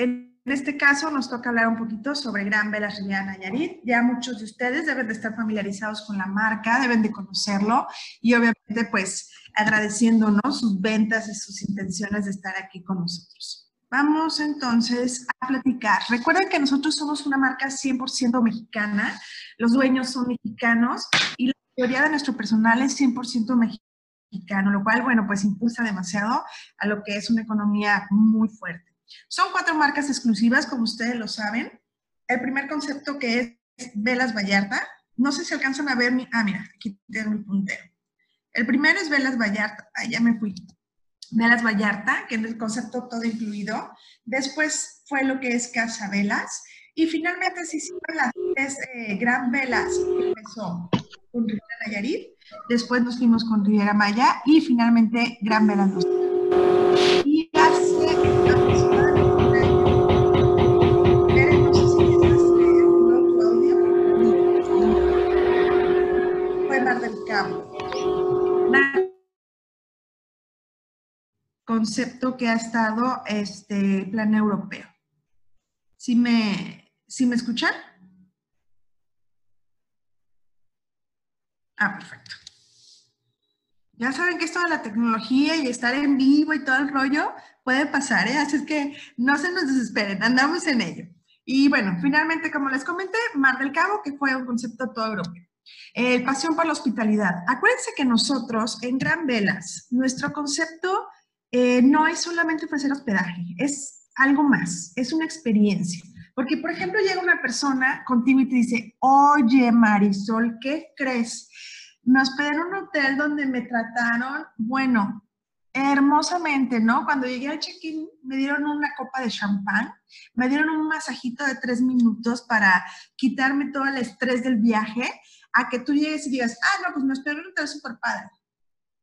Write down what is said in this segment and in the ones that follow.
En este caso nos toca hablar un poquito sobre Gran Velas Riviera Nayarit. Ya muchos de ustedes deben de estar familiarizados con la marca, deben de conocerlo y obviamente pues agradeciéndonos sus ventas y sus intenciones de estar aquí con nosotros. Vamos entonces a platicar. Recuerden que nosotros somos una marca 100% mexicana, los dueños son mexicanos y la mayoría de nuestro personal es 100% mexicano, lo cual, bueno, pues impulsa demasiado a lo que es una economía muy fuerte. Son cuatro marcas exclusivas, como ustedes lo saben. El primer concepto que es Velas Vallarta. No sé si alcanzan a ver mi... Ah, mira, aquí tengo mi puntero. El primero es Velas Vallarta. Ah, ya me fui. Velas Vallarta, que es el concepto todo incluido. Después fue lo que es Casa Velas. Y finalmente se hicieron las tres eh, gran velas que empezó con Riviera Nayarit. Después nos fuimos con Riviera Maya y finalmente Gran Velas concepto que ha estado este plan europeo. ¿Sí me, ¿sí me escuchan? Ah, perfecto. Ya saben que esto de la tecnología y estar en vivo y todo el rollo puede pasar, ¿eh? Así es que no se nos desesperen, andamos en ello. Y bueno, finalmente, como les comenté, Mar del Cabo, que fue un concepto todo europeo. El pasión por la hospitalidad. Acuérdense que nosotros en Gran Velas, nuestro concepto eh, no es solamente ofrecer hospedaje, es algo más, es una experiencia. Porque, por ejemplo, llega una persona contigo y te dice, oye Marisol, ¿qué crees? Me hospedé en un hotel donde me trataron, bueno, hermosamente, ¿no? Cuando llegué al check-in me dieron una copa de champán, me dieron un masajito de tres minutos para quitarme todo el estrés del viaje, a que tú llegues y digas, ah, no, pues me espero en un hotel súper padre.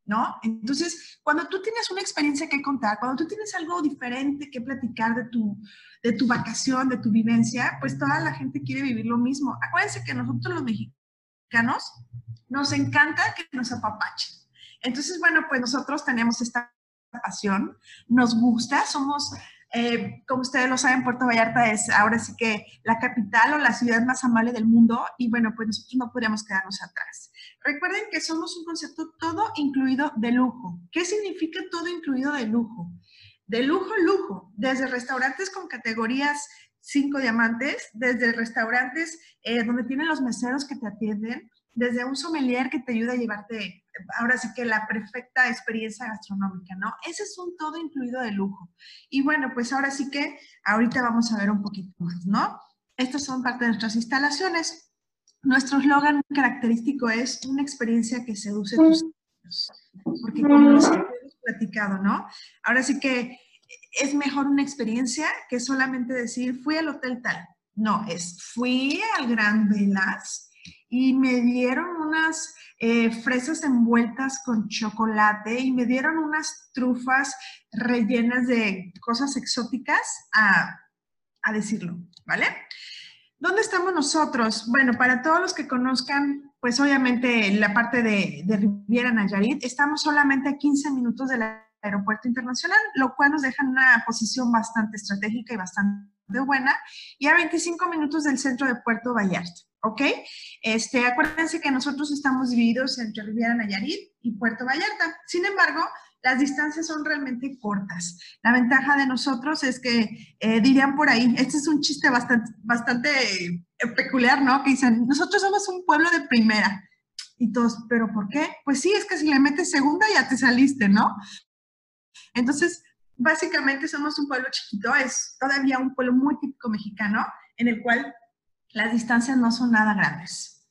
¿No? Entonces, cuando tú tienes una experiencia que contar, cuando tú tienes algo diferente que platicar de tu, de tu vacación, de tu vivencia, pues toda la gente quiere vivir lo mismo. Acuérdense que nosotros los mexicanos nos encanta que nos apapachen. Entonces, bueno, pues nosotros tenemos esta pasión, nos gusta, somos eh, como ustedes lo saben, Puerto Vallarta es ahora sí que la capital o la ciudad más amable del mundo y bueno, pues nosotros no podríamos quedarnos atrás. Recuerden que somos un concepto todo incluido de lujo. ¿Qué significa todo incluido de lujo? De lujo, lujo, desde restaurantes con categorías 5 diamantes, desde restaurantes eh, donde tienen los meseros que te atienden, desde un sommelier que te ayuda a llevarte, ahora sí que la perfecta experiencia gastronómica, ¿no? Ese es un todo incluido de lujo. Y bueno, pues ahora sí que ahorita vamos a ver un poquito más, ¿no? Estas son parte de nuestras instalaciones. Nuestro eslogan característico es una experiencia que seduce tus sentidos. Porque como hemos platicado, ¿no? Ahora sí que es mejor una experiencia que solamente decir fui al hotel tal. No, es fui al Gran Velas, y me dieron unas eh, fresas envueltas con chocolate y me dieron unas trufas rellenas de cosas exóticas, a, decirlo, ¿vale? ¿Dónde estamos nosotros? Bueno, para todos los que conozcan, pues obviamente la parte de, de Riviera Nayarit, estamos solamente a 15 minutos del aeropuerto internacional, lo cual nos deja en una posición bastante estratégica y bastante buena, y a 25 minutos del centro de Puerto Vallarta. ¿Ok? Este, acuérdense que nosotros estamos divididos entre Riviera Nayarit y Puerto Vallarta. Sin embargo, las distancias son realmente cortas. La ventaja de nosotros es que, eh, dirían por ahí, este es un chiste bastante, bastante eh, peculiar, ¿no? Que dicen, nosotros somos un pueblo de primera. Y todos, ¿pero por qué? Pues sí, es que si le metes segunda ya te saliste, ¿no? Entonces, básicamente somos un pueblo chiquito, es todavía un pueblo muy típico mexicano, en el cual las distancias no son nada grandes.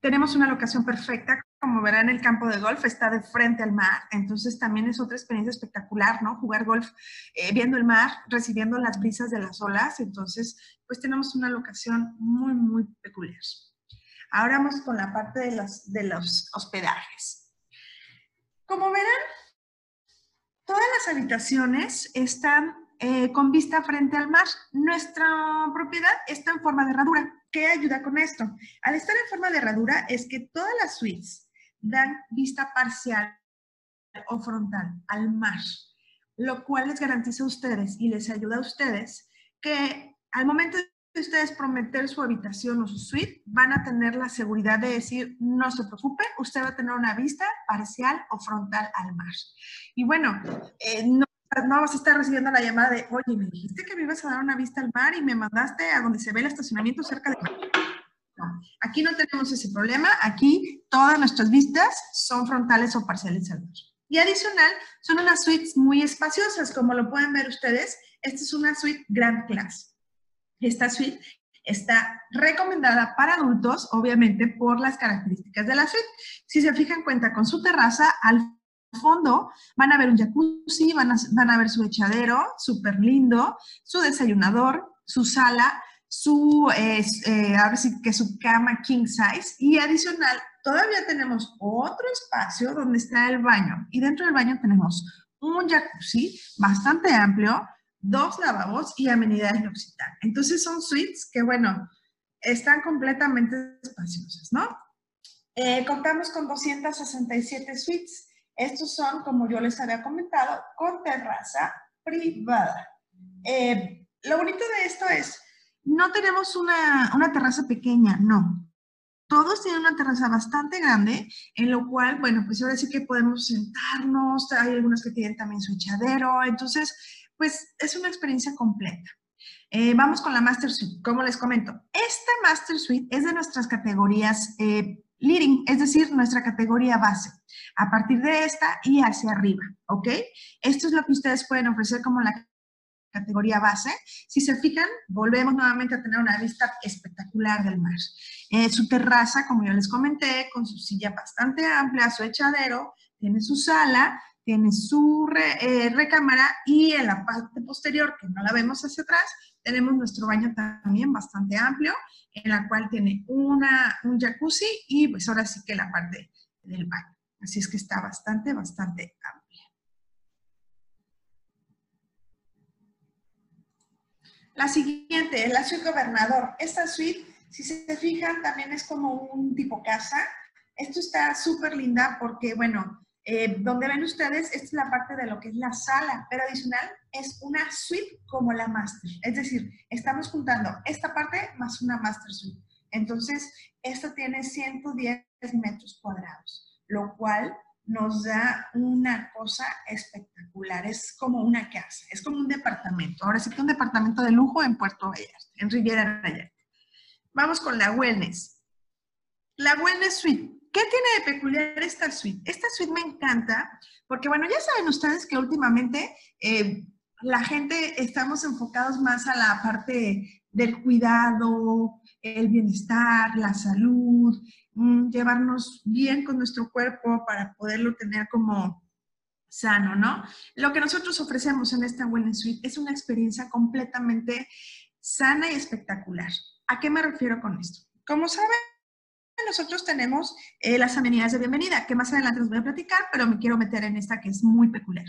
Tenemos una locación perfecta, como verán el campo de golf está de frente al mar, entonces también es otra experiencia espectacular, ¿no? Jugar golf eh, viendo el mar, recibiendo las brisas de las olas, entonces pues tenemos una locación muy, muy peculiar. Ahora vamos con la parte de los, de los hospedajes. Como verán, todas las habitaciones están eh, con vista frente al mar. Nuestra propiedad está en forma de herradura. ¿Qué ayuda con esto? Al estar en forma de herradura es que todas las suites dan vista parcial o frontal al mar. lo cual les garantiza a ustedes y les ayuda a ustedes que al momento de ustedes prometer su habitación o su suite, van a tener la seguridad de decir, no se preocupe, usted va a tener una vista parcial o frontal al mar. Y bueno, eh, no, no vas a estar recibiendo la llamada de, oye, me dijiste que me ibas a dar una vista al mar y me mandaste a donde se ve el estacionamiento cerca de... No, aquí no tenemos ese problema, aquí todas nuestras vistas son frontales o parciales al mar. Y adicional, son unas suites muy espaciosas, como lo pueden ver ustedes. Esta es una suite Grand Class. Esta suite está recomendada para adultos, obviamente, por las características de la suite. Si se fijan, cuenta con su terraza, al fondo van a ver un jacuzzi, van a, van a ver su echadero, súper lindo, su desayunador, su sala, su, eh, que su cama king size y adicional todavía tenemos otro espacio donde está el baño y dentro del baño tenemos un jacuzzi bastante amplio, dos lavabos y amenidades de Occitana. Entonces son suites que, bueno, están completamente espaciosas, ¿no? Eh, contamos con 267 suites. Estos son, como yo les había comentado, con terraza privada. Eh, lo bonito de esto es, no tenemos una, una terraza pequeña, no. Todos tienen una terraza bastante grande, en lo cual, bueno, pues ahora sí que podemos sentarnos, hay algunos que tienen también su echadero, entonces, pues es una experiencia completa. Eh, vamos con la Master Suite. Como les comento, esta Master Suite es de nuestras categorías eh, leading, es decir, nuestra categoría base. A partir de esta y hacia arriba, ¿ok? Esto es lo que ustedes pueden ofrecer como la categoría base. Si se fijan, volvemos nuevamente a tener una vista espectacular del mar. Eh, su terraza, como ya les comenté, con su silla bastante amplia, su echadero, tiene su sala, tiene su eh, recámara y en la parte posterior, que no la vemos hacia atrás, tenemos nuestro baño también bastante amplio, en la cual tiene una, un jacuzzi y pues ahora sí que la parte del baño. Así es que está bastante, bastante amplio. La siguiente es la suite gobernador. Esta suite, si se fijan, también es como un tipo casa. Esto está súper linda porque, bueno, eh, donde ven ustedes, esta es la parte de lo que es la sala, pero adicional es una suite como la master. Es decir, estamos juntando esta parte más una master suite. Entonces, esto tiene 110 metros cuadrados, lo cual nos da una cosa espectacular. Es como una casa, es como un departamento. Ahora sí que un departamento de lujo en Puerto Vallarta, en Riviera Vallarta. Vamos con la Wellness. La Wellness Suite. ¿Qué tiene de peculiar esta suite? Esta suite me encanta porque, bueno, ya saben ustedes que últimamente eh, la gente estamos enfocados más a la parte del cuidado, el bienestar, la salud, mm, llevarnos bien con nuestro cuerpo para poderlo tener como sano, ¿no? Lo que nosotros ofrecemos en esta Wellness Suite es una experiencia completamente sana y espectacular. ¿A qué me refiero con esto? Como saben, nosotros tenemos eh, las amenidades de bienvenida, que más adelante les voy a platicar, pero me quiero meter en esta que es muy peculiar.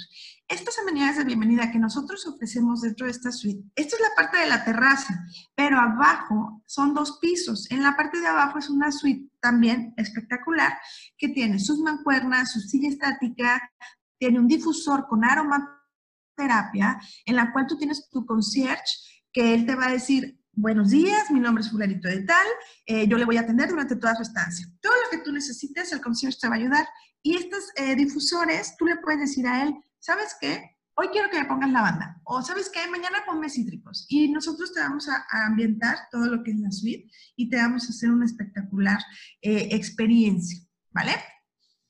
Estas amenidades de bienvenida que nosotros ofrecemos dentro de esta suite, esta es la parte de la terraza, pero abajo son dos pisos. En la parte de abajo es una suite también espectacular que tiene sus mancuernas, su silla estática, tiene un difusor con aromaterapia, en la cual tú tienes tu concierge que él te va a decir, buenos días, mi nombre es fulanito de tal, eh, yo le voy a atender durante toda su estancia. Todo lo que tú necesites, el concierge te va a ayudar. Y estos eh, difusores, tú le puedes decir a él, ¿sabes qué? Hoy quiero que me pongas la banda. O ¿sabes qué? Mañana ponme cítricos. Y nosotros te vamos a, ambientar todo lo que es la suite y te vamos a hacer una espectacular eh, experiencia, ¿vale?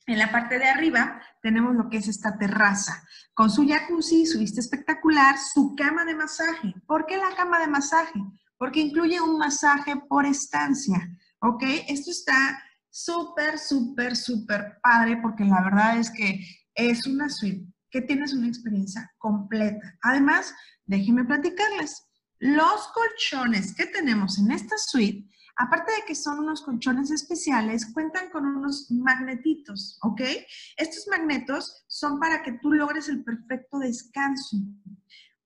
En la parte de arriba tenemos lo que es esta terraza, con su jacuzzi, su vista espectacular, su cama de masaje. ¿Por qué la cama de masaje? Porque incluye un masaje por estancia, ¿ok? Esto está súper, súper, súper padre porque la verdad es que es una suite que tienes una experiencia completa. Además, déjenme platicarles, los colchones que tenemos en esta suite, aparte de que son unos colchones especiales, cuentan con unos magnetitos, ¿ok? Estos magnetos son para que tú logres el perfecto descanso.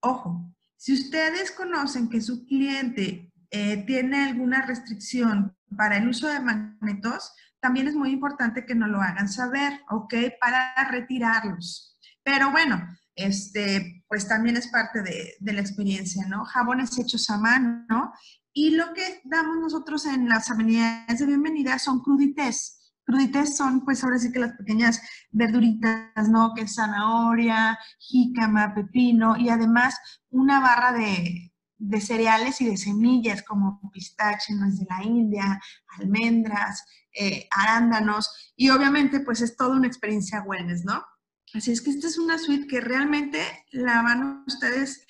Ojo, si ustedes conocen que su cliente eh, tiene alguna restricción para el uso de magnetos, también es muy importante que nos lo hagan saber, ¿ok? Para retirarlos. Pero bueno, este, pues también es parte de, de la experiencia, ¿no? Jabones hechos a mano, ¿no? Y lo que damos nosotros en las amenidades de bienvenida son crudités. Crudités son, pues ahora sí que las pequeñas verduritas, ¿no? Que es zanahoria, jícama, pepino y además una barra de, de cereales y de semillas como pistache, nuez de la India, almendras, eh, arándanos y obviamente pues es toda una experiencia wellness, ¿no? Así es que esta es una suite que realmente la van ustedes,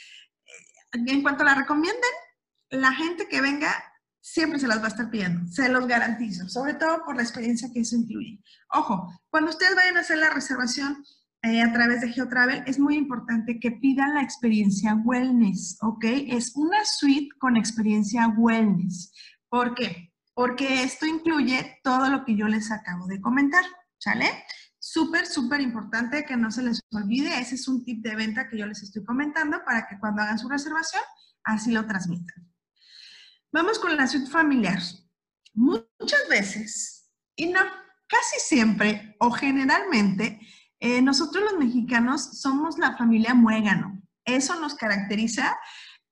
eh, en cuanto la recomienden, la gente que venga siempre se las va a estar pidiendo, se los garantizo, sobre todo por la experiencia que eso incluye. Ojo, cuando ustedes vayan a hacer la reservación eh, a través de GeoTravel, es muy importante que pidan la experiencia wellness, ¿ok? Es una suite con experiencia wellness. ¿Por qué? Porque esto incluye todo lo que yo les acabo de comentar, ¿sale? Súper, súper importante que no se les olvide. Ese es un tip de venta que yo les estoy comentando para que cuando hagan su reservación, así lo transmitan. Vamos con la suite familiar. Muchas veces, y no, casi siempre o generalmente, eh, nosotros los mexicanos somos la familia muégano. Eso nos caracteriza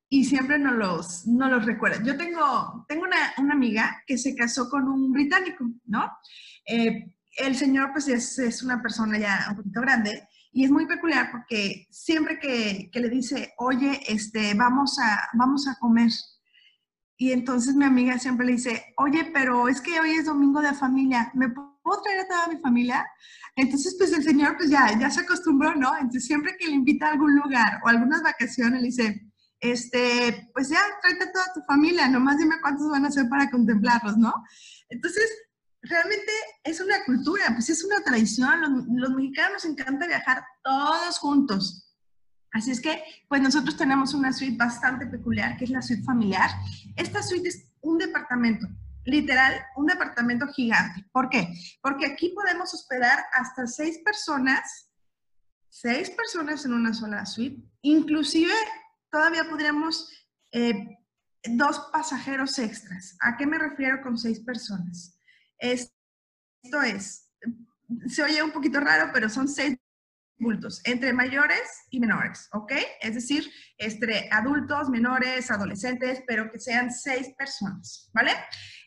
y siempre nos los, no los recuerda. Yo tengo, tengo una, una, amiga que se casó con un británico, ¿no? Eh, el señor pues es, es, una persona ya un poquito grande y es muy peculiar porque siempre que, que le dice, oye, este, vamos, a, vamos a comer, y entonces mi amiga siempre le dice, oye, pero es que hoy es domingo de familia, ¿me puedo traer a toda mi familia? Entonces, pues el señor, pues ya, ya se acostumbró, ¿no? Entonces, siempre que le invita a algún lugar o algunas vacaciones, le dice, este, pues ya, tráete a toda tu familia, nomás dime cuántos van a ser para contemplarlos, ¿no? Entonces, realmente es una cultura, pues es una tradición, los, los mexicanos nos encanta viajar todos juntos. Así es que, pues nosotros tenemos una suite bastante peculiar, que es la suite familiar. Esta suite es un departamento, literal, un departamento gigante. ¿Por qué? Porque aquí podemos hospedar hasta seis personas, seis personas en una sola suite. Inclusive, todavía podríamos eh, dos pasajeros extras. ¿A qué me refiero con seis personas? Esto es, se oye un poquito raro, pero son seis entre mayores y menores, ¿ok? Es decir, entre adultos, menores, adolescentes, pero que sean seis personas, ¿vale?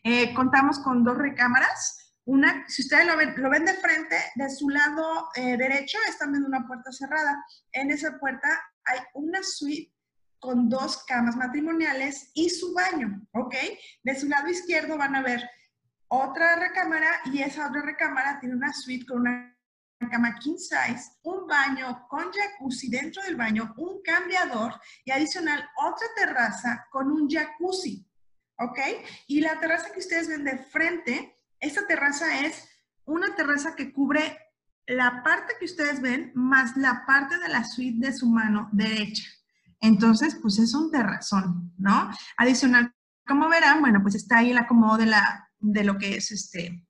Eh, contamos con dos recámaras. Una, si ustedes lo ven, lo ven de frente, de su lado eh, derecho están viendo una puerta cerrada. En esa puerta hay una suite con dos camas matrimoniales y su baño, ¿ok? De su lado izquierdo van a ver otra recámara y esa otra recámara tiene una suite con una cama king size, un baño con jacuzzi dentro del baño, un cambiador y adicional otra terraza con un jacuzzi, ¿ok? Y la terraza que ustedes ven de frente, esta terraza es una terraza que cubre la parte que ustedes ven más la parte de la suite de su mano derecha. Entonces, pues es un terrazón, ¿no? Adicional, como verán, bueno, pues está ahí el acomodo de, la, de lo que es este,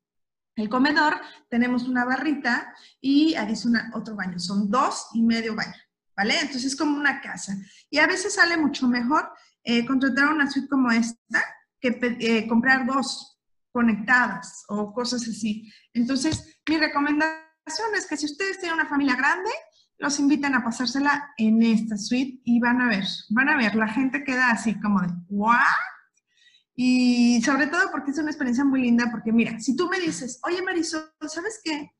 el comedor, tenemos una barrita y adicional otro baño. Son dos y medio baño, ¿vale? Entonces es como una casa. Y a veces sale mucho mejor eh, contratar una suite como esta que eh, comprar dos conectadas o cosas así. Entonces, mi recomendación es que si ustedes tienen una familia grande, los inviten a pasársela en esta suite y van a ver, van a ver, la gente queda así como de, ¿what? Y sobre todo porque es una experiencia muy linda, porque mira, si tú me dices, oye Marisol, ¿sabes qué?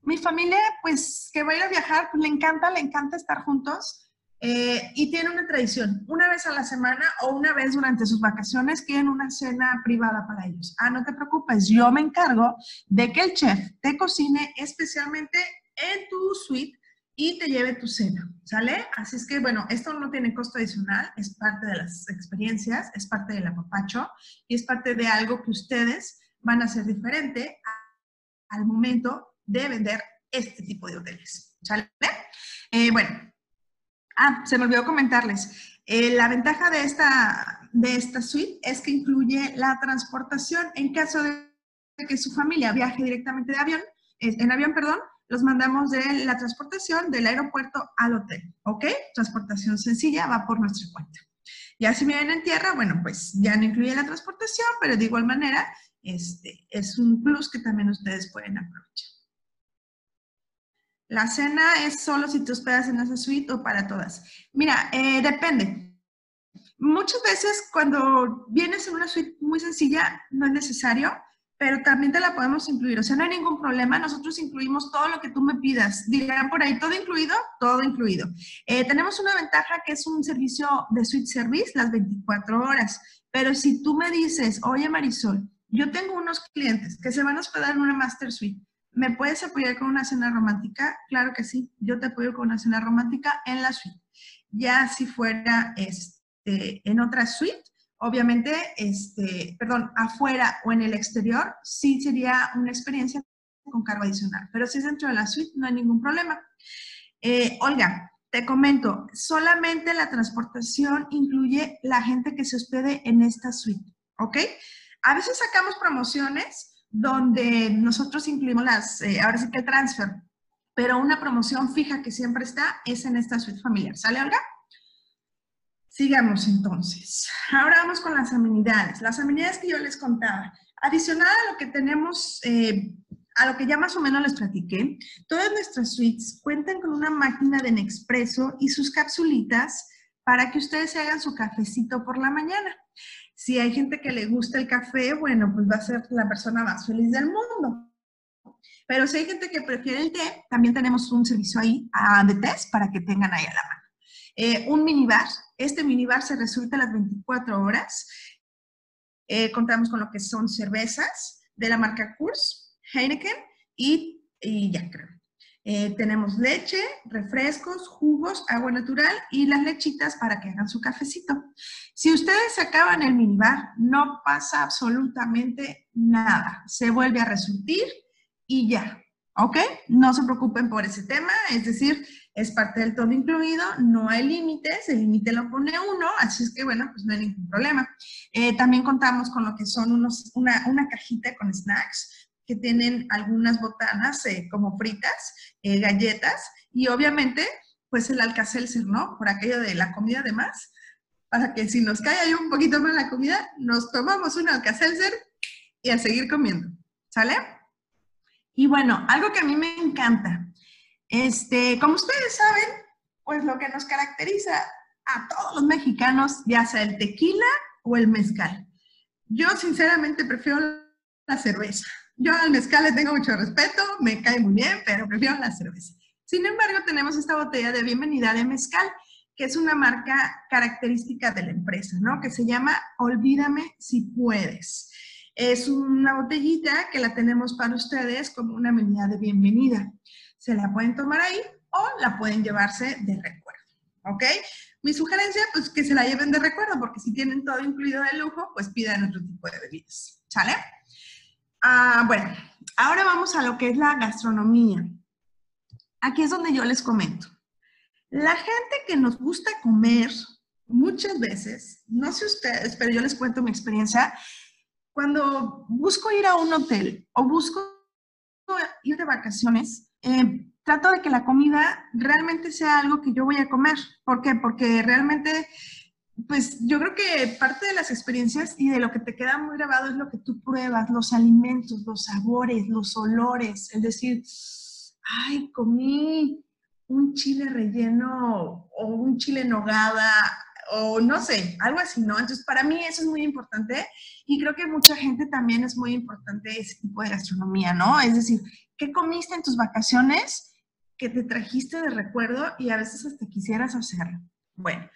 Mi familia, pues que va a ir a viajar, pues le encanta, le encanta estar juntos eh, y tiene una tradición. Una vez a la semana o una vez durante sus vacaciones quieren una cena privada para ellos. Ah, no te preocupes, yo me encargo de que el chef te cocine especialmente en tu suite y te lleve tu cena, ¿sale? Así es que, bueno, esto no tiene costo adicional, es parte de las experiencias, es parte del apapacho y es parte de algo que ustedes van a hacer diferente al momento de vender este tipo de hoteles, ¿sale? Eh, bueno, ah, se me olvidó comentarles. Eh, la ventaja de esta, de esta suite es que incluye la transportación en caso de que su familia viaje directamente de avión, en avión, perdón, los mandamos de la transportación del aeropuerto al hotel, ¿ok? Transportación sencilla, va por nuestra cuenta. Ya si vienen en tierra, bueno, pues ya no incluye la transportación, pero de igual manera, este, es un plus que también ustedes pueden aprovechar. La cena es solo si te hospedas en esa suite o para todas. Mira, eh, depende. Muchas veces cuando vienes en una suite muy sencilla, no es necesario, pero también te la podemos incluir. O sea, no hay ningún problema. Nosotros incluimos todo lo que tú me pidas. Dirán por ahí, ¿todo incluido? Todo incluido. Eh, tenemos una ventaja que es un servicio de suite service las 24 horas. Pero si tú me dices, oye Marisol, yo tengo unos clientes que se van a hospedar en una master suite ¿Me puedes apoyar con una cena romántica? Claro que sí, yo te apoyo con una cena romántica en la suite. Ya si fuera este, en otra suite, obviamente, este, perdón, afuera o en el exterior, sí sería una experiencia con cargo adicional. Pero si es dentro de la suite, no hay ningún problema. Eh, Olga, te comento, solamente la transportación incluye la gente que se hospede en esta suite, ¿ok? A veces sacamos promociones donde nosotros incluimos las, eh, ahora sí que el transfer, pero una promoción fija que siempre está es en esta suite familiar. ¿Sale, Olga? Sigamos entonces. Ahora vamos con las amenidades. Las amenidades que yo les contaba. Adicional a lo que tenemos, eh, a lo que ya más o menos les platiqué, todas nuestras suites cuentan con una máquina de Nespresso y sus capsulitas para que ustedes se hagan su cafecito por la mañana. Si hay gente que le gusta el café, bueno, pues va a ser la persona más feliz del mundo. Pero si hay gente que prefiere el té, también tenemos un servicio ahí ah, de test para que tengan ahí a la mano. Eh, un minibar. Este minibar se resulta las 24 horas. Eh, contamos con lo que son cervezas de la marca Kurs, Heineken y, y ya creo. Eh, tenemos leche, refrescos, jugos, agua natural y las lechitas para que hagan su cafecito. Si ustedes acaban el minibar, no pasa absolutamente nada. Se vuelve a resurtir y ya. ¿Ok? No se preocupen por ese tema, es decir, es parte del todo incluido, no hay límites, el límite lo pone uno, así es que bueno, pues no hay ningún problema. Eh, también contamos con lo que son unos, una, una cajita con snacks que tienen algunas botanas eh, como fritas, eh, galletas y obviamente pues el alcacelser, ¿no? Por aquello de la comida de más, para que si nos cae ahí un poquito más la comida, nos tomamos un alcacelser y a seguir comiendo, ¿sale? Y bueno, algo que a mí me encanta, este, como ustedes saben, pues lo que nos caracteriza a todos los mexicanos, ya sea el tequila o el mezcal. Yo sinceramente prefiero la cerveza. Yo al mezcal le tengo mucho respeto, me cae muy bien, pero prefiero la cerveza. Sin embargo, tenemos esta botella de bienvenida de mezcal, que es una marca característica de la empresa, ¿no? Que se llama Olvídame si puedes. Es una botellita que la tenemos para ustedes como una medida de bienvenida. Se la pueden tomar ahí o la pueden llevarse de recuerdo, ¿ok? Mi sugerencia, pues que se la lleven de recuerdo, porque si tienen todo incluido de lujo, pues pidan otro tipo de bebidas, ¿sale? Ah, bueno, ahora vamos a lo que es la gastronomía. Aquí es donde yo les comento. La gente que nos gusta comer, muchas veces, no sé ustedes, pero yo les cuento mi experiencia, cuando busco ir a un hotel o busco ir de vacaciones, eh, trato de que la comida realmente sea algo que yo voy a comer. ¿Por qué? Porque realmente pues yo creo que parte de las experiencias y de lo que te queda muy grabado es lo que tú pruebas, los alimentos, los sabores, los olores, es decir, ay, comí un chile relleno o un chile nogada o no sé, algo así, ¿no? Entonces, para mí eso es muy importante y creo que mucha gente también es muy importante ese tipo de gastronomía, ¿no? Es decir, ¿qué comiste en tus vacaciones que te trajiste de recuerdo y a veces hasta quisieras hacerlo? Bueno,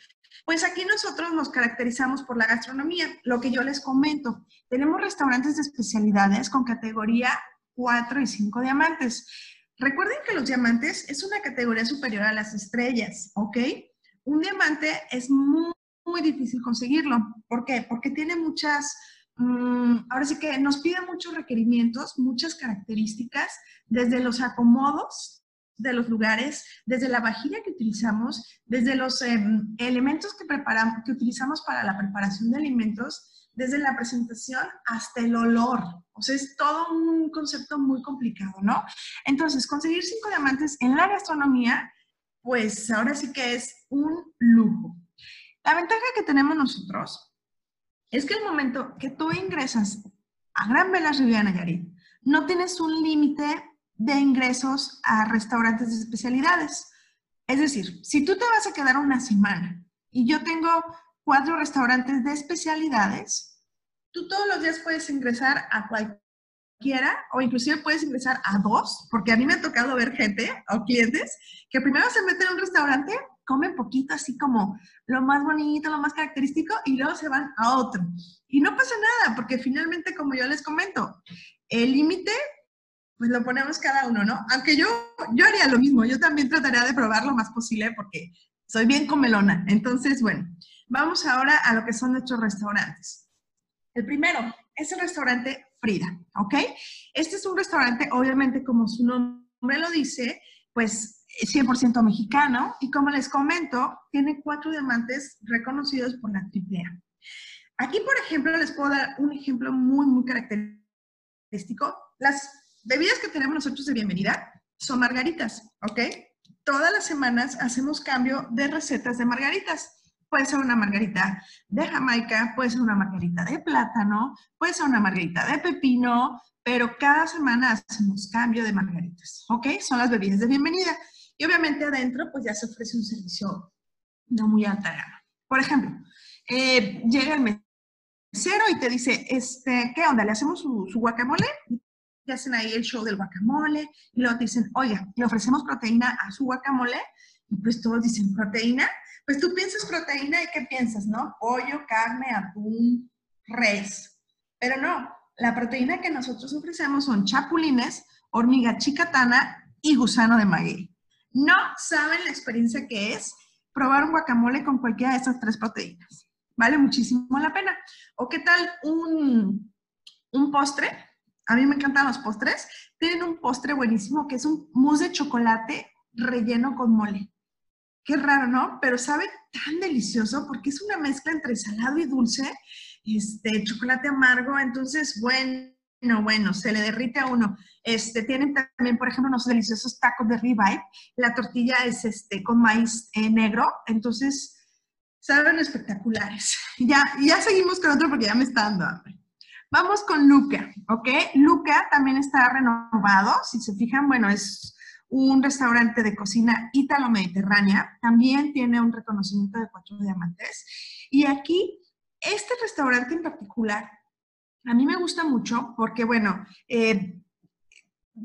pues aquí nosotros nos caracterizamos por la gastronomía, lo que yo les comento. Tenemos restaurantes de especialidades con categoría 4 y 5 diamantes. Recuerden que los diamantes es una categoría superior a las estrellas, ¿ok? Un diamante es muy, muy difícil conseguirlo. ¿Por qué? Porque tiene muchas, mm, ahora sí que nos pide muchos requerimientos, muchas características, desde los acomodos de los lugares, desde la vajilla que utilizamos, desde los em, elementos que, que utilizamos para la preparación de alimentos, desde la presentación hasta el olor. O sea, es todo un concepto muy complicado, ¿no? Entonces, conseguir cinco diamantes en la gastronomía, pues ahora sí que es un lujo. La ventaja que tenemos nosotros es que el momento que tú ingresas a Gran Velas Riviera Nayarit, no tienes un límite de ingresos a restaurantes de especialidades. Es decir, si tú te vas a quedar una semana y yo tengo cuatro restaurantes de especialidades, tú todos los días puedes ingresar a cualquiera o inclusive puedes ingresar a dos, porque a mí me ha tocado ver gente o clientes que primero se meten en un restaurante, comen poquito, así como lo más bonito, lo más característico, y luego se van a otro. Y no pasa nada, porque finalmente, como yo les comento, el límite pues lo ponemos cada uno, ¿no? Aunque yo, yo haría lo mismo, yo también trataría de probar lo más posible porque soy bien comelona. Entonces, bueno, vamos ahora a lo que son nuestros restaurantes. El primero es el restaurante Frida, ¿ok? Este es un restaurante, obviamente, como su nombre lo dice, pues 100% mexicano y como les comento, tiene cuatro diamantes reconocidos por la AAA. Aquí, por ejemplo, les puedo dar un ejemplo muy, muy característico. Las bebidas que tenemos nosotros de bienvenida son margaritas, ¿ok? Todas las semanas hacemos cambio de recetas de margaritas. Puede ser una margarita de Jamaica, puede ser una margarita de plátano, puede ser una margarita de pepino, pero cada semana hacemos cambio de margaritas, ¿ok? Son las bebidas de bienvenida. Y obviamente adentro, pues ya se ofrece un servicio no muy alta gama. Por ejemplo, eh, llega el mesero y te dice, este, ¿qué onda? ¿Le hacemos su, su guacamole? y hacen ahí el show del guacamole, y luego te dicen, oiga, le ofrecemos proteína a su guacamole, y pues todos dicen, ¿proteína? Pues tú piensas proteína y ¿qué piensas, no? Pollo, carne, atún, res. Pero no, la proteína que nosotros ofrecemos son chapulines, hormiga chicatana y gusano de maguey. No saben la experiencia que es probar un guacamole con cualquiera de estas tres proteínas. Vale muchísimo la pena. ¿O qué tal un, un postre? a mí me encantan los postres, tienen un postre buenísimo que es un mousse de chocolate relleno con mole. Qué raro, ¿no? Pero sabe tan delicioso porque es una mezcla entre salado y dulce, este, chocolate amargo, entonces, bueno, bueno, se le derrite a uno. Este, tienen también, por ejemplo, unos deliciosos tacos de ribeye. La tortilla es este, con maíz eh, negro, entonces saben espectaculares. Ya, ya seguimos con otro porque ya me está dando hambre. Vamos con Luca, ¿ok? Luca también está renovado. Si se fijan, bueno, es un restaurante de cocina ítalo-mediterránea. También tiene un reconocimiento de cuatro diamantes. Y aquí, este restaurante en particular, a mí me gusta mucho porque, bueno, eh,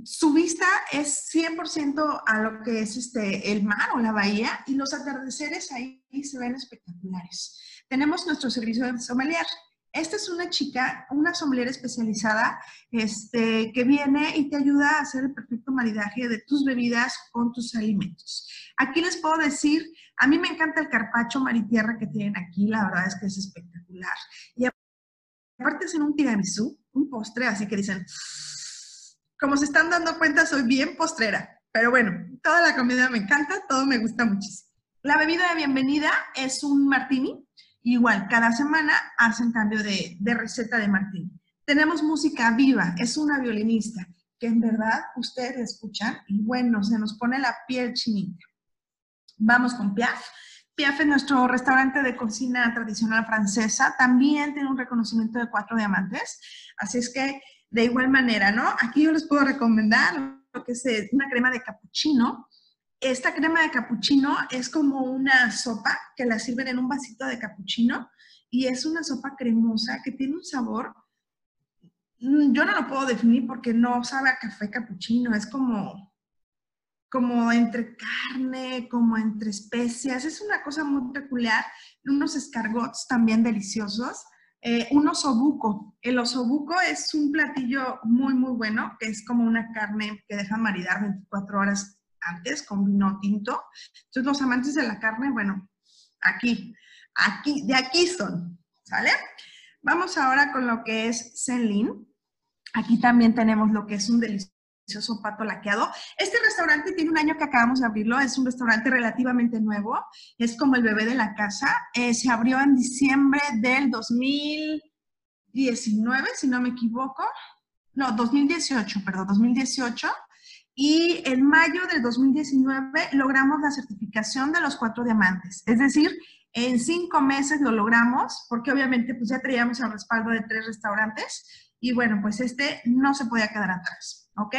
su vista es 100% a lo que es este, el mar o la bahía y los atardeceres ahí se ven espectaculares. Tenemos nuestro servicio de sommelier. Esta es una chica, una sommelier especializada, este, que viene y te ayuda a hacer el perfecto maridaje de tus bebidas con tus alimentos. Aquí les puedo decir, a mí me encanta el carpacho maritierra que tienen aquí, la verdad es que es espectacular. Y aparte hacen un tiramisú, un postre, así que dicen, como se están dando cuenta, soy bien postrera. Pero bueno, toda la comida me encanta, todo me gusta muchísimo. La bebida de bienvenida es un martini, Igual, cada semana hacen cambio de, receta de Martín. Tenemos música viva, es una violinista que en verdad ustedes escuchan y bueno, se nos pone la piel chinita. Vamos con Piaf. Piaf es nuestro restaurante de cocina tradicional francesa. También tiene un reconocimiento de cuatro diamantes. Así es que, de igual manera, ¿no? Aquí yo les puedo recomendar lo que es eh, una crema de cappuccino esta crema de capuchino es como una sopa que la sirven en un vasito de capuchino y es una sopa cremosa que tiene un sabor, mm, yo no lo puedo definir porque no sabe a café capuchino, es como, como entre carne, como entre especias, es una cosa muy peculiar, unos escargots también deliciosos. Eh, un osobuco. El osobuco es un platillo muy, muy bueno, que es como una carne que deja maridar 24 horas antes con vino tinto. Entonces, los amantes de la carne, bueno, aquí, aquí, de aquí son, ¿sale? Vamos ahora con lo que es Zenlin. Aquí también tenemos lo que es un delicioso pato laqueado. Este restaurante tiene un año que acabamos de abrirlo, es un restaurante relativamente nuevo, es como el bebé de la casa. Eh, se abrió en diciembre del 2019, si no me equivoco. No, 2018, perdón, 2018. Y en mayo del 2019 logramos la certificación de los cuatro diamantes. Es decir, en cinco meses lo logramos, porque obviamente pues ya traíamos el respaldo de tres restaurantes y bueno, pues este no se podía quedar atrás. ¿ok?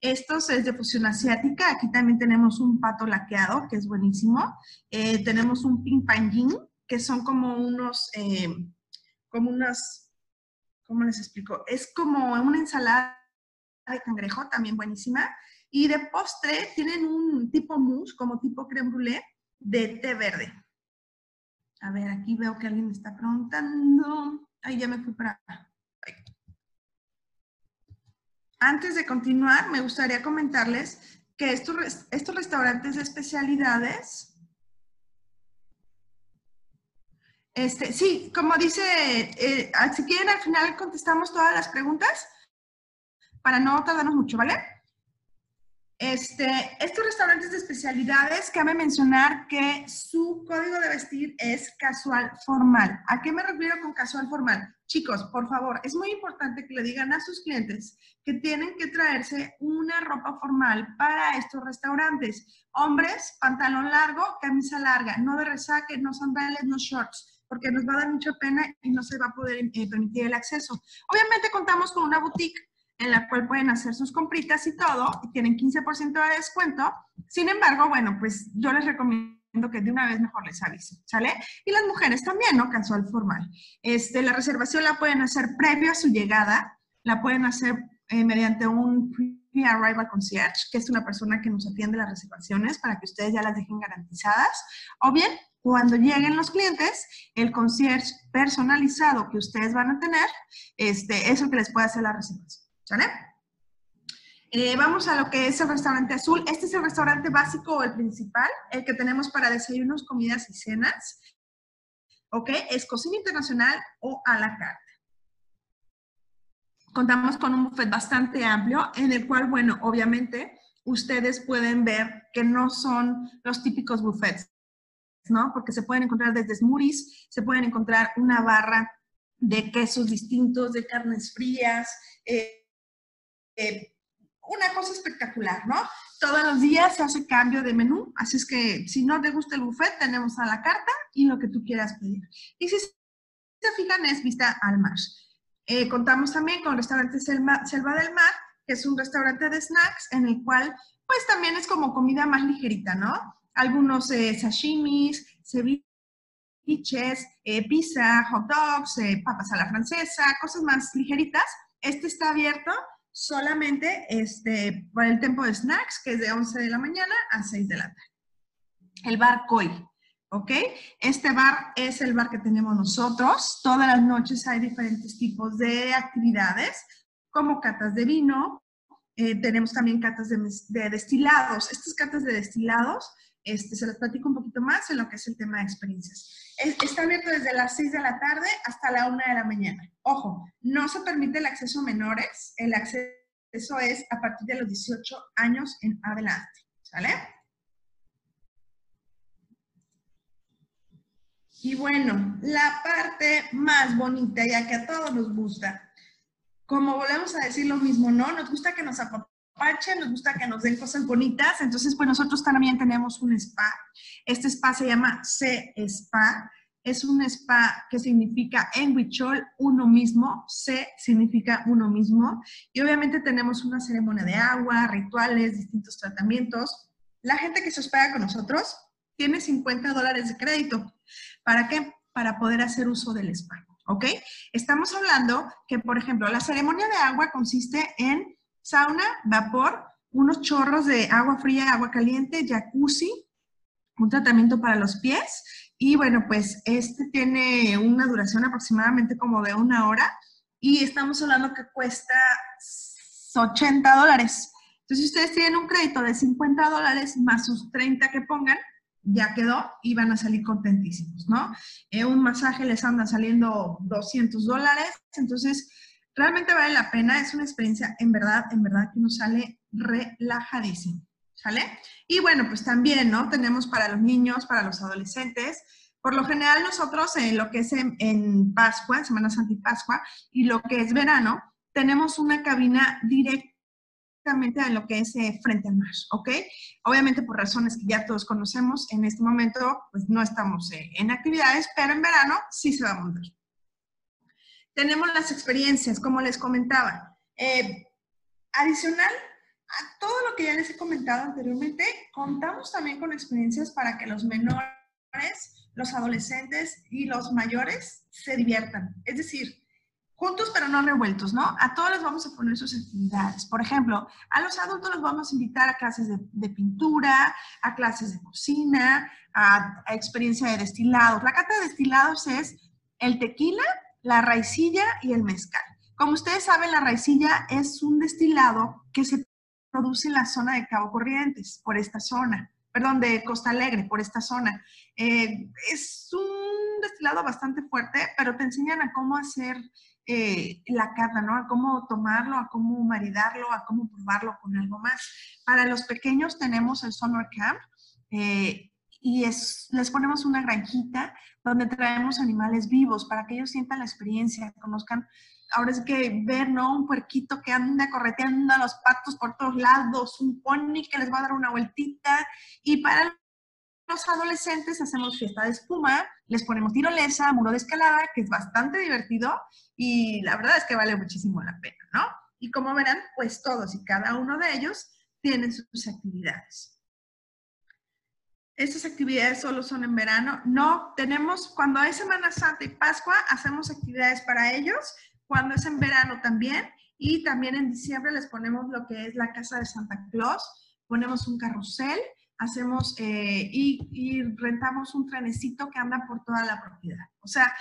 Estos es de fusión asiática. Aquí también tenemos un pato laqueado, que es buenísimo. Eh, tenemos un ping pangin, que son como unos, eh, como unas, ¿cómo les explico? Es como una ensalada de cangrejo, también buenísima. Y de postre tienen un tipo mousse, como tipo creme brûlée, de té verde. A ver, aquí veo que alguien me está preguntando. Ahí ya me fui para Antes de continuar, me gustaría comentarles que estos, estos restaurantes de especialidades, este, sí, como dice, eh, si quieren al final contestamos todas las preguntas para no tardarnos mucho, ¿vale? Este, estos restaurantes de especialidades, cabe mencionar que su código de vestir es casual formal. ¿A qué me refiero con casual formal? Chicos, por favor, es muy importante que le digan a sus clientes que tienen que traerse una ropa formal para estos restaurantes. Hombres, pantalón largo, camisa larga, no de resaque, no sandalias, no shorts, porque nos va a dar mucha pena y no se va a poder eh, permitir el acceso. Obviamente contamos con una boutique en la cual pueden hacer sus compritas y todo, y tienen 15% de descuento. Sin embargo, bueno, pues yo les recomiendo que de una vez mejor les avise, ¿sale? Y las mujeres también, ¿no? Casual formal. Este, la reservación la pueden hacer previo a su llegada, la pueden hacer eh, mediante un pre-arrival concierge, que es una persona que nos atiende las reservaciones para que ustedes ya las dejen garantizadas, o bien cuando lleguen los clientes, el concierge personalizado que ustedes van a tener, este, es el que les puede hacer la reservación. ¿Sale? Eh, vamos a lo que es el restaurante azul. Este es el restaurante básico o el principal, el que tenemos para desayunos, comidas y cenas. ¿Ok? Es cocina internacional o a la carta. Contamos con un buffet bastante amplio en el cual, bueno, obviamente ustedes pueden ver que no son los típicos buffets, ¿no? Porque se pueden encontrar desde smoothies, se pueden encontrar una barra de quesos distintos, de carnes frías, eh, eh, una cosa espectacular, ¿no? Todos los días se hace cambio de menú, así es que si no te gusta el buffet, tenemos a la carta y lo que tú quieras pedir. Y si se fijan, es vista al mar. Eh, contamos también con restaurante Selva, del Mar, que es un restaurante de snacks en el cual, pues también es como comida más ligerita, ¿no? Algunos eh, sashimis, ceviches, pizza, hot dogs, papas a la francesa, cosas más ligeritas. Este está abierto solamente este, por el tiempo de snacks, que es de 11 de la mañana a 6 de la tarde. El bar Koi, ¿ok? Este bar es el bar que tenemos nosotros. Todas las noches hay diferentes tipos de actividades, como catas de vino, eh, tenemos también catas de, de, destilados. Estas catas de destilados, este, se las platico un poquito más en lo que es el tema de experiencias está abierto desde las 6 de la tarde hasta la 1 de la mañana. Ojo, no se permite el acceso a menores, el acceso es a partir de los 18 años en adelante, ¿sale? Y bueno, la parte más bonita, ya que a todos nos gusta, como volvemos a decir lo mismo, ¿no? Nos gusta que nos apapachen, nos gusta que nos den cosas bonitas, entonces pues nosotros también tenemos un spa. Este spa se llama C-Spa, es un spa que significa en Huichol uno mismo, C significa uno mismo, y obviamente tenemos una ceremonia de agua, rituales, distintos tratamientos. La gente que se hospeda con nosotros tiene 50 dólares de crédito. ¿Para qué? Para poder hacer uso del spa, ¿ok? Estamos hablando que, por ejemplo, la ceremonia de agua consiste en sauna, vapor, unos chorros de agua fría, agua caliente, jacuzzi, un tratamiento para los pies y bueno, pues este tiene una duración aproximadamente como de una hora y estamos hablando que cuesta 80 dólares. Entonces, si ustedes tienen un crédito de 50 dólares más sus 30 que pongan, ya quedó y van a salir contentísimos, ¿no? Eh, un masaje les anda saliendo 200 dólares, entonces realmente vale la pena, es una experiencia en verdad, en verdad que nos sale relajadísimo. ¿Sale? Y bueno, pues también, ¿no? Tenemos para los niños, para los adolescentes. Por lo general nosotros en lo que es en, Pascua, Semana Santa y Pascua, y lo que es verano, tenemos una cabina directamente en lo que es eh, frente al mar, ¿ok? Obviamente por razones que ya todos conocemos, en este momento pues no estamos eh, en actividades, pero en verano sí se va a montar. Tenemos las experiencias, como les comentaba. Eh, adicional a todo lo que ya les he comentado anteriormente, contamos también con experiencias para que los menores, los adolescentes y los mayores se diviertan. Es decir, juntos pero no revueltos, ¿no? A todos les vamos a poner sus actividades. Por ejemplo, a los adultos los vamos a invitar a clases de, pintura, a clases de cocina, a, a, experiencia de destilados. La cata de destilados es el tequila, la raicilla y el mezcal. Como ustedes saben, la raicilla es un destilado que se produce en la zona de Cabo Corrientes, por esta zona, perdón, de Costa Alegre, por esta zona. Eh, es un destilado bastante fuerte, pero te enseñan a cómo hacer eh, la carta, ¿no? A cómo tomarlo, a cómo maridarlo, a cómo probarlo con algo más. Para los pequeños tenemos el Summer Camp eh, y es, les ponemos una granjita donde traemos animales vivos para que ellos sientan la experiencia, conozcan ahora es que ver, ¿no? Un puerquito que anda correteando a los patos por todos lados, un pony que les va a dar una vueltita. Y para los adolescentes hacemos fiesta de espuma, les ponemos tirolesa, muro de escalada, que es bastante divertido y la verdad es que vale muchísimo la pena, ¿no? Y como verán, pues todos y cada uno de ellos tienen sus actividades. Estas actividades solo son en verano. No, tenemos, cuando hay Semana Santa y Pascua, hacemos actividades para ellos cuando es en verano también. Y también en diciembre les ponemos lo que es la casa de Santa Claus, ponemos un carrusel, hacemos eh, y, rentamos un trenecito que anda por toda la propiedad. O sea,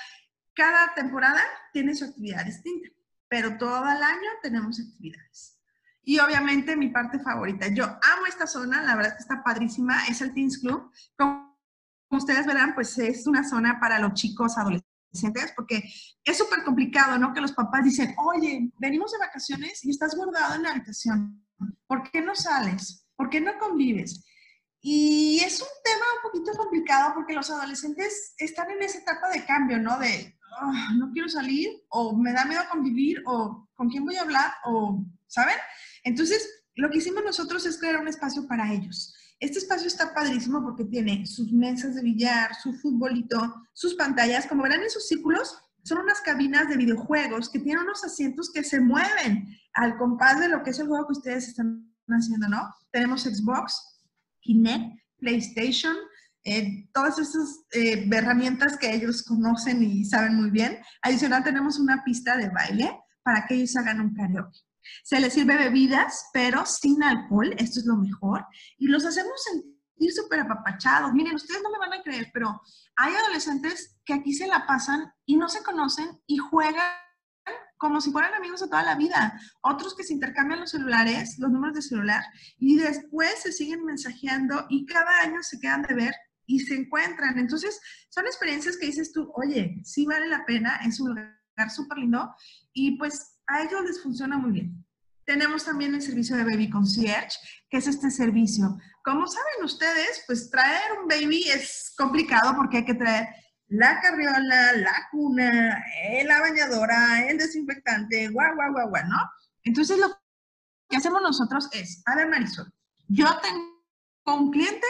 cada temporada tiene su actividad distinta, pero todo el año tenemos actividades. Y obviamente mi parte favorita, yo amo esta zona, la verdad que está padrísima, es el Teens Club. Como ustedes verán, pues es una zona para los chicos adolescentes porque es súper complicado, ¿no? Que los papás dicen, oye, venimos de vacaciones y estás guardado en la habitación. ¿Por qué no sales? ¿Por qué no convives? Y es un tema un poquito complicado porque los adolescentes están en esa etapa de cambio, ¿no? De, ah, no quiero salir, o me da miedo convivir, o con quién voy a hablar, o, ¿saben? Entonces, lo que hicimos nosotros es crear un espacio para ellos. Este espacio está padrísimo porque tiene sus mesas de billar, su futbolito, sus pantallas. Como verán en sus círculos, son unas cabinas de videojuegos que tienen unos asientos que se mueven al compás de lo que es el juego que ustedes están haciendo, ¿no? Tenemos Xbox, Kinect, PlayStation, eh, todas esas eh, herramientas que ellos conocen y saben muy bien. Adicional tenemos una pista de baile para que ellos hagan un karaoke. Se les sirve bebidas, pero sin alcohol, esto es lo mejor, y los hacemos sentir súper apapachados. Miren, ustedes no me van a creer, pero hay adolescentes que aquí se la pasan y no se conocen y juegan como si fueran amigos de toda la vida. Otros que se intercambian los celulares, los números de celular, y después se siguen mensajeando y cada año se quedan de ver y se encuentran. Entonces, son experiencias que dices tú, oye, sí vale la pena, es un lugar súper lindo y pues a ellos les funciona muy bien. Tenemos también el servicio de Baby Concierge, que es este servicio. Como saben ustedes, pues traer un baby es complicado porque hay que traer la carriola, la cuna, la bañadora, el desinfectante, guau, guau, guau, guau, ¿no? Entonces lo que hacemos nosotros es, a ver Marisol, yo tengo un cliente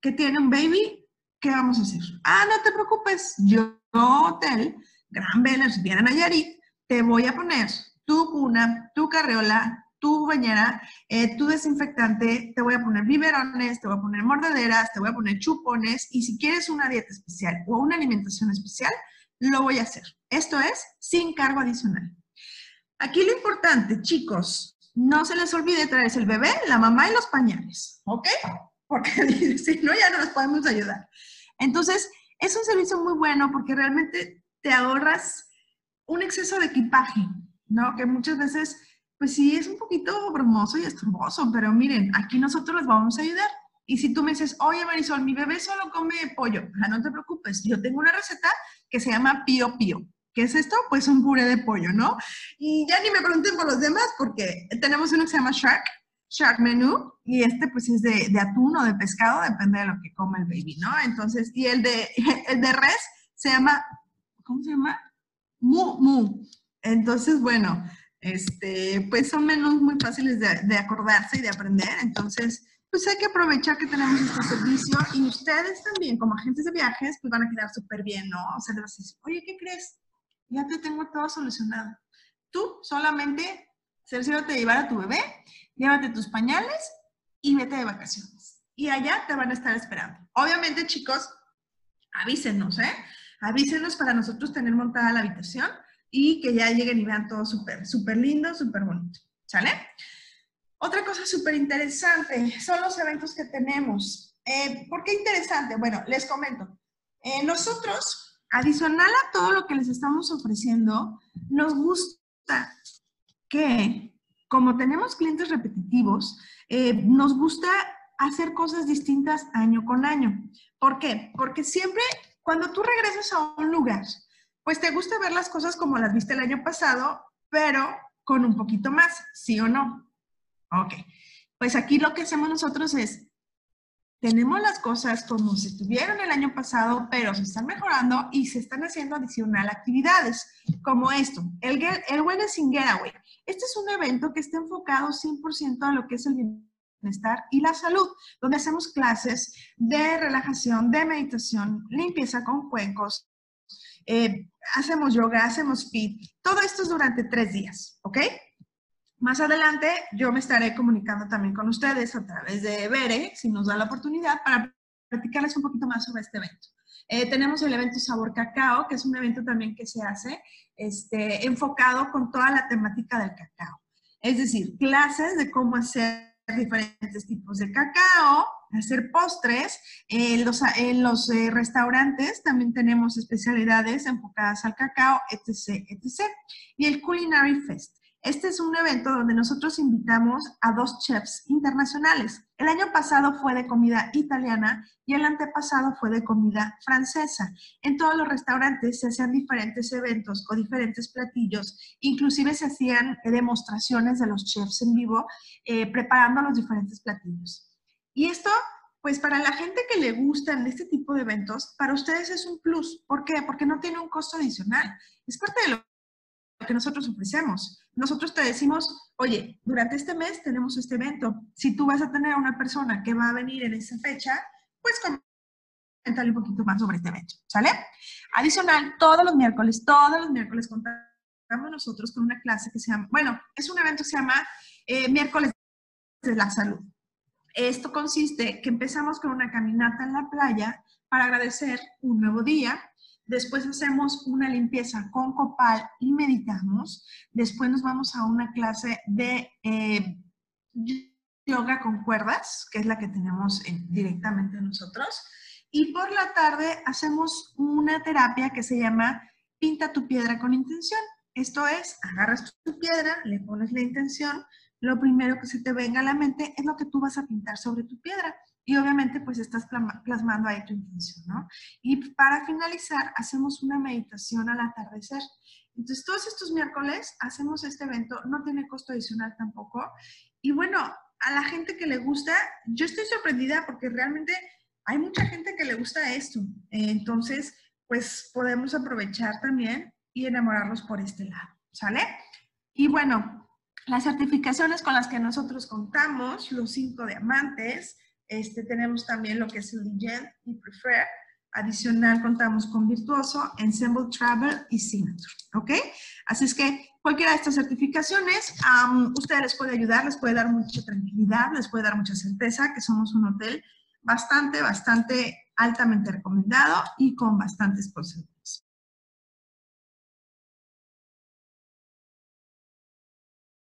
que tiene un baby, ¿qué vamos a hacer? Ah, no te preocupes, yo hotel, Gran si vienen a Nayarit, te voy a poner tu cuna, tu carreola, tu bañera, eh, tu desinfectante, te voy a poner biberones, te voy a poner mordederas, te voy a poner chupones y si quieres una dieta especial o una alimentación especial, lo voy a hacer. Esto es sin cargo adicional. Aquí lo importante, chicos, no se les olvide traerse el bebé, la mamá y los pañales, ¿ok? Porque si no, ya no nos podemos ayudar. Entonces, es un servicio muy bueno porque realmente te ahorras un exceso de equipaje, ¿no? Que muchas veces, pues sí, es un poquito bromoso y estorboso, pero miren, aquí nosotros les vamos a ayudar. Y si tú me dices, oye Marisol, mi bebé solo come pollo, ah, no te preocupes, yo tengo una receta que se llama Pío Pío. ¿Qué es esto? Pues un puré de pollo, ¿no? Y ya ni me pregunten por los demás, porque tenemos uno que se llama Shark, Shark Menu, y este pues es de, atún o de pescado, depende de lo que come el baby, ¿no? Entonces, y el de, el de res se llama, ¿cómo se llama? Mu, mu. Entonces, bueno, este, pues son menús muy fáciles de, acordarse y de aprender. Entonces, pues hay que aprovechar que tenemos este servicio y ustedes también, como agentes de viajes, pues van a quedar súper bien, ¿no? O sea, les vas a decir, oye, ¿qué crees? Ya te tengo todo solucionado. Tú solamente cerciórate de llevar a tu bebé, llévate tus pañales y vete de vacaciones. Y allá te van a estar esperando. Obviamente, chicos, avísenos, ¿eh? Avísenos para nosotros tener montada la habitación y que ya lleguen y vean todo súper, súper lindo, súper bonito. ¿Sale? Otra cosa súper interesante son los eventos que tenemos. Eh, ¿Por qué interesante? Bueno, les comento. Eh, nosotros, adicional a todo lo que les estamos ofreciendo, nos gusta que, como tenemos clientes repetitivos, eh, nos gusta hacer cosas distintas año con año. ¿Por qué? Porque siempre cuando tú regresas a un lugar, pues te gusta ver las cosas como las viste el año pasado, pero con un poquito más, ¿sí o no? Ok. Pues aquí lo que hacemos nosotros es tenemos las cosas como se estuvieron el año pasado, pero se están mejorando y se están haciendo adicional actividades, como esto, el, el Wellness in Getaway. Este es un evento que está enfocado 100% a lo que es el bienestar y la salud, donde hacemos clases de relajación, de meditación, limpieza con cuencos, eh, hacemos yoga, hacemos fit, todo esto es durante tres días, ¿ok? Más adelante yo me estaré comunicando también con ustedes a través de Bere, si nos da la oportunidad, para platicarles un poquito más sobre este evento. Eh, tenemos el evento Sabor Cacao, que es un evento también que se hace este, enfocado con toda la temática del cacao. Es decir, clases de cómo hacer diferentes tipos de cacao, hacer postres. En los, en los eh, restaurantes también tenemos especialidades enfocadas al cacao, etc., etc. Y el Culinary Fest. Este es un evento donde nosotros invitamos a dos chefs internacionales. El año pasado fue de comida italiana y el antepasado fue de comida francesa. En todos los restaurantes se hacían diferentes eventos o diferentes platillos, inclusive se hacían demostraciones de los chefs en vivo eh, preparando los diferentes platillos. Y esto, pues para la gente que le gustan este tipo de eventos, para ustedes es un plus. ¿Por qué? Porque no tiene un costo adicional. Es parte de lo que nosotros ofrecemos. Nosotros te decimos, oye, durante este mes tenemos este evento. Si tú vas a tener a una persona que va a venir en esa fecha, pues coméntale un poquito más sobre este evento, ¿sale? Adicional, todos los miércoles, todos los miércoles contamos nosotros con una clase que se llama, bueno, es un evento que se llama eh, Miércoles de la Salud. Esto consiste que empezamos con una caminata en la playa para agradecer un nuevo día, Después hacemos una limpieza con copal y meditamos. Después nos vamos a una clase de eh, yoga con cuerdas, que es la que tenemos directamente nosotros. Y por la tarde hacemos una terapia que se llama Pinta tu piedra con intención. Esto es, agarras tu piedra, le pones la intención, lo primero que se te venga a la mente es lo que tú vas a pintar sobre tu piedra. Y obviamente pues estás plasmando ahí tu intención, ¿no? Y para finalizar, hacemos una meditación al atardecer. Entonces, todos estos miércoles hacemos este evento, no tiene costo adicional tampoco. Y bueno, a la gente que le gusta, yo estoy sorprendida porque realmente hay mucha gente que le gusta esto. Entonces, pues podemos aprovechar también y enamorarlos por este lado, ¿sale? Y bueno, las certificaciones con las que nosotros contamos, los cinco diamantes, este, tenemos también lo que es Legend y Prefer. Adicional, contamos con Virtuoso, Ensemble Travel y Signature. ¿Ok? Así es que cualquiera de estas certificaciones, um, ustedes les puede ayudar, les puede dar mucha tranquilidad, les puede dar mucha certeza que somos un hotel bastante, bastante altamente recomendado y con bastantes porcentajes.